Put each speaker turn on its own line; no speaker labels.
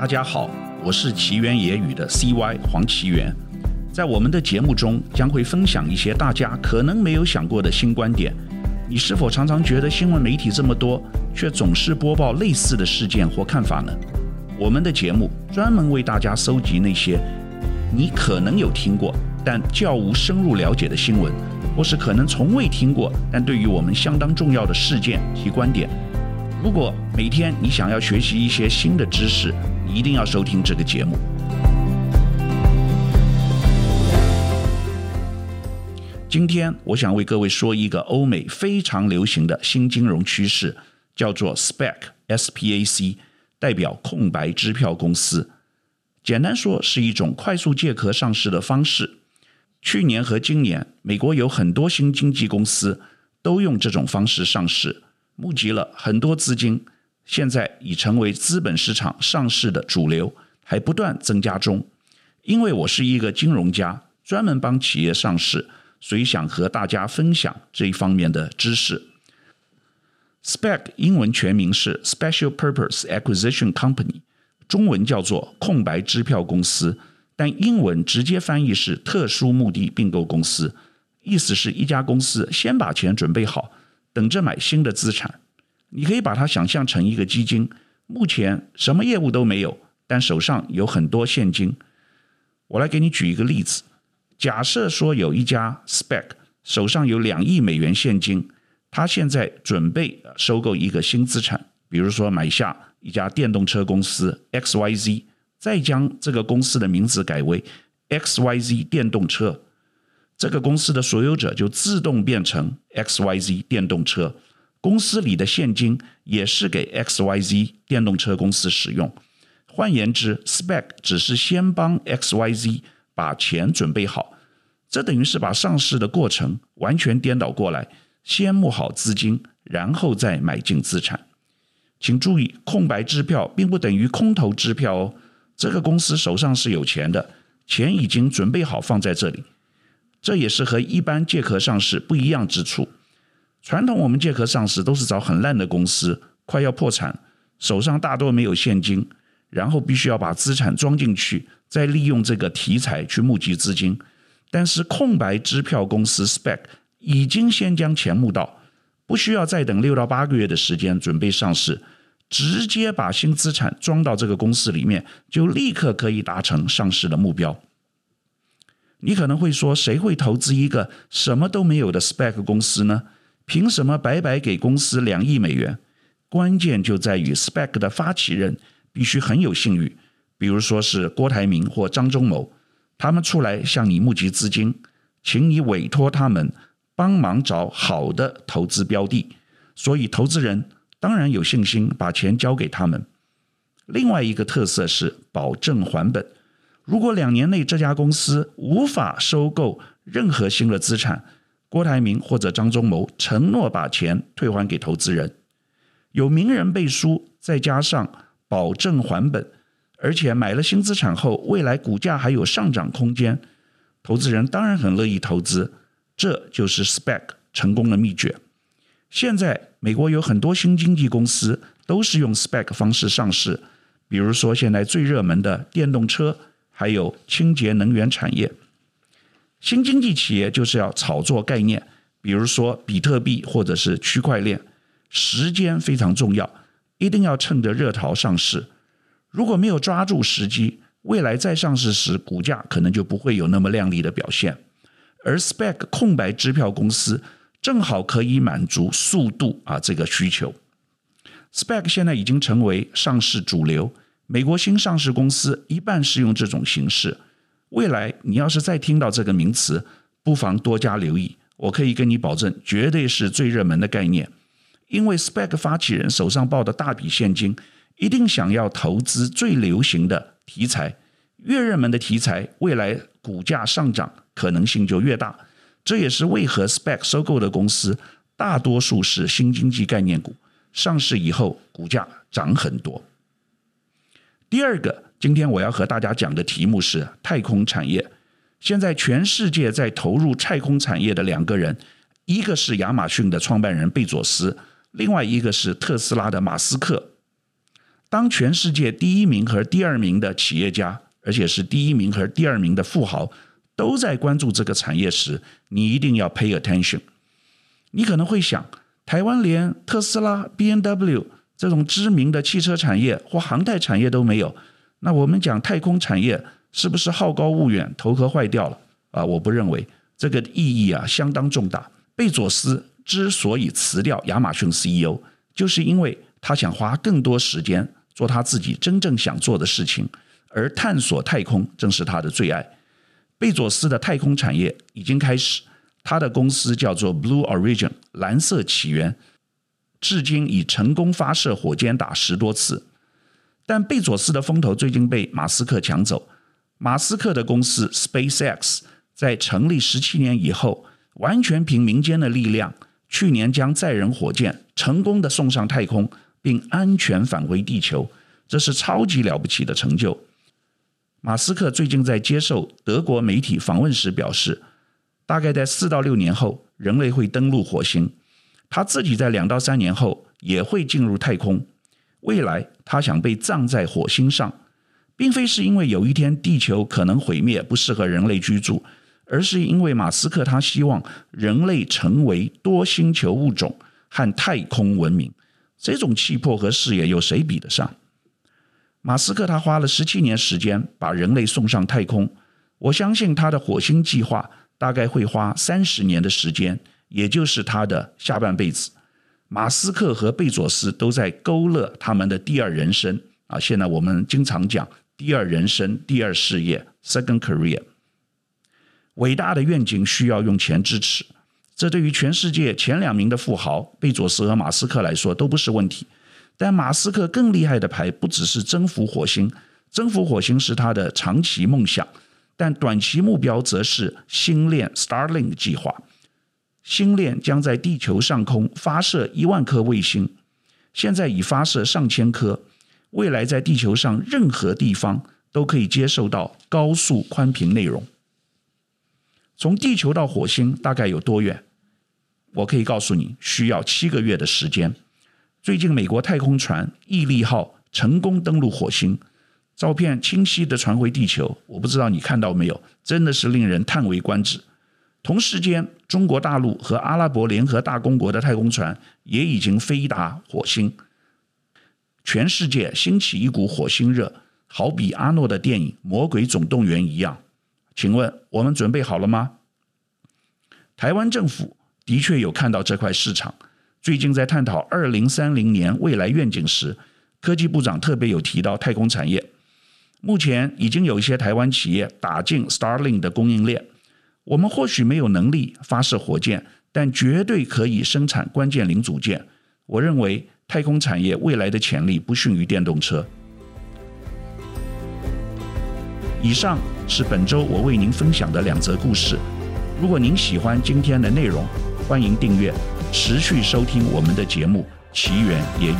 大家好，我是奇缘野语的 CY 黄奇缘，在我们的节目中将会分享一些大家可能没有想过的新观点。你是否常常觉得新闻媒体这么多，却总是播报类似的事件或看法呢？我们的节目专门为大家搜集那些你可能有听过，但较无深入了解的新闻，或是可能从未听过，但对于我们相当重要的事件及观点。如果每天你想要学习一些新的知识，你一定要收听这个节目。今天我想为各位说一个欧美非常流行的新金融趋势，叫做 SPAC，S-P-A-C，代表空白支票公司。简单说是一种快速借壳上市的方式。去年和今年，美国有很多新经济公司都用这种方式上市，募集了很多资金，现在已成为资本市场上市的主流，还不断增加中。因为我是一个金融家，专门帮企业上市。所以想和大家分享这一方面的知识。SPAC 英文全名是 Special Purpose Acquisition Company，中文叫做空白支票公司，但英文直接翻译是特殊目的并购公司，意思是一家公司先把钱准备好，等着买新的资产。你可以把它想象成一个基金，目前什么业务都没有，但手上有很多现金。我来给你举一个例子。假设说有一家 spec 手上有两亿美元现金，他现在准备收购一个新资产，比如说买下一家电动车公司 XYZ，再将这个公司的名字改为 XYZ 电动车，这个公司的所有者就自动变成 XYZ 电动车，公司里的现金也是给 XYZ 电动车公司使用。换言之，Spec 只是先帮 XYZ。把钱准备好，这等于是把上市的过程完全颠倒过来，先募好资金，然后再买进资产。请注意，空白支票并不等于空头支票哦。这个公司手上是有钱的，钱已经准备好放在这里。这也是和一般借壳上市不一样之处。传统我们借壳上市都是找很烂的公司，快要破产，手上大多没有现金，然后必须要把资产装进去。再利用这个题材去募集资金，但是空白支票公司 Spec 已经先将钱募到，不需要再等六到八个月的时间准备上市，直接把新资产装到这个公司里面，就立刻可以达成上市的目标。你可能会说，谁会投资一个什么都没有的 Spec 公司呢？凭什么白白给公司两亿美元？关键就在于 SPAC 的发起人必须很有信誉。比如说是郭台铭或张忠谋，他们出来向你募集资金，请你委托他们帮忙找好的投资标的，所以投资人当然有信心把钱交给他们。另外一个特色是保证还本，如果两年内这家公司无法收购任何新的资产，郭台铭或者张忠谋承诺把钱退还给投资人。有名人背书，再加上保证还本。而且买了新资产后，未来股价还有上涨空间，投资人当然很乐意投资，这就是 SPAC 成功的秘诀。现在美国有很多新经济公司都是用 SPAC 方式上市，比如说现在最热门的电动车，还有清洁能源产业。新经济企业就是要炒作概念，比如说比特币或者是区块链，时间非常重要，一定要趁着热潮上市。如果没有抓住时机，未来再上市时，股价可能就不会有那么亮丽的表现。而 Spec 空白支票公司正好可以满足速度啊这个需求。Spec 现在已经成为上市主流，美国新上市公司一半是用这种形式。未来你要是再听到这个名词，不妨多加留意。我可以跟你保证，绝对是最热门的概念，因为 Spec 发起人手上抱的大笔现金。一定想要投资最流行的题材，越热门的题材，未来股价上涨可能性就越大。这也是为何 Spec 收购的公司大多数是新经济概念股，上市以后股价涨很多。第二个，今天我要和大家讲的题目是太空产业。现在全世界在投入太空产业的两个人，一个是亚马逊的创办人贝佐斯，另外一个是特斯拉的马斯克。当全世界第一名和第二名的企业家，而且是第一名和第二名的富豪，都在关注这个产业时，你一定要 pay attention。你可能会想，台湾连特斯拉、B N W 这种知名的汽车产业或航太产业都没有，那我们讲太空产业是不是好高骛远、头壳坏掉了啊？我不认为，这个意义啊相当重大。贝佐斯之所以辞掉亚马逊 CEO，就是因为他想花更多时间。做他自己真正想做的事情，而探索太空正是他的最爱。贝佐斯的太空产业已经开始，他的公司叫做 Blue Origin 蓝色起源，至今已成功发射火箭打十多次。但贝佐斯的风头最近被马斯克抢走。马斯克的公司 SpaceX 在成立十七年以后，完全凭民间的力量，去年将载人火箭成功的送上太空。并安全返回地球，这是超级了不起的成就。马斯克最近在接受德国媒体访问时表示，大概在四到六年后，人类会登陆火星。他自己在两到三年后也会进入太空。未来，他想被葬在火星上，并非是因为有一天地球可能毁灭，不适合人类居住，而是因为马斯克他希望人类成为多星球物种和太空文明。这种气魄和视野，有谁比得上？马斯克他花了十七年时间把人类送上太空，我相信他的火星计划大概会花三十年的时间，也就是他的下半辈子。马斯克和贝佐斯都在勾勒他们的第二人生啊！现在我们经常讲第二人生、第二事业 （second career）。伟大的愿景需要用钱支持。这对于全世界前两名的富豪贝佐斯和马斯克来说都不是问题，但马斯克更厉害的牌不只是征服火星，征服火星是他的长期梦想，但短期目标则是星链 Starlink 计划。星链将在地球上空发射一万颗卫星，现在已发射上千颗，未来在地球上任何地方都可以接受到高速宽频内容。从地球到火星大概有多远？我可以告诉你，需要七个月的时间。最近，美国太空船毅力号成功登陆火星，照片清晰的传回地球。我不知道你看到没有，真的是令人叹为观止。同时间，中国大陆和阿拉伯联合大公国的太空船也已经飞达火星。全世界兴起一股火星热，好比阿诺的电影《魔鬼总动员》一样。请问我们准备好了吗？台湾政府。的确有看到这块市场。最近在探讨二零三零年未来愿景时，科技部长特别有提到太空产业。目前已经有一些台湾企业打进 Starlink 的供应链。我们或许没有能力发射火箭，但绝对可以生产关键零组件。我认为太空产业未来的潜力不逊于电动车。以上是本周我为您分享的两则故事。如果您喜欢今天的内容，欢迎订阅，持续收听我们的节目《奇缘野语》。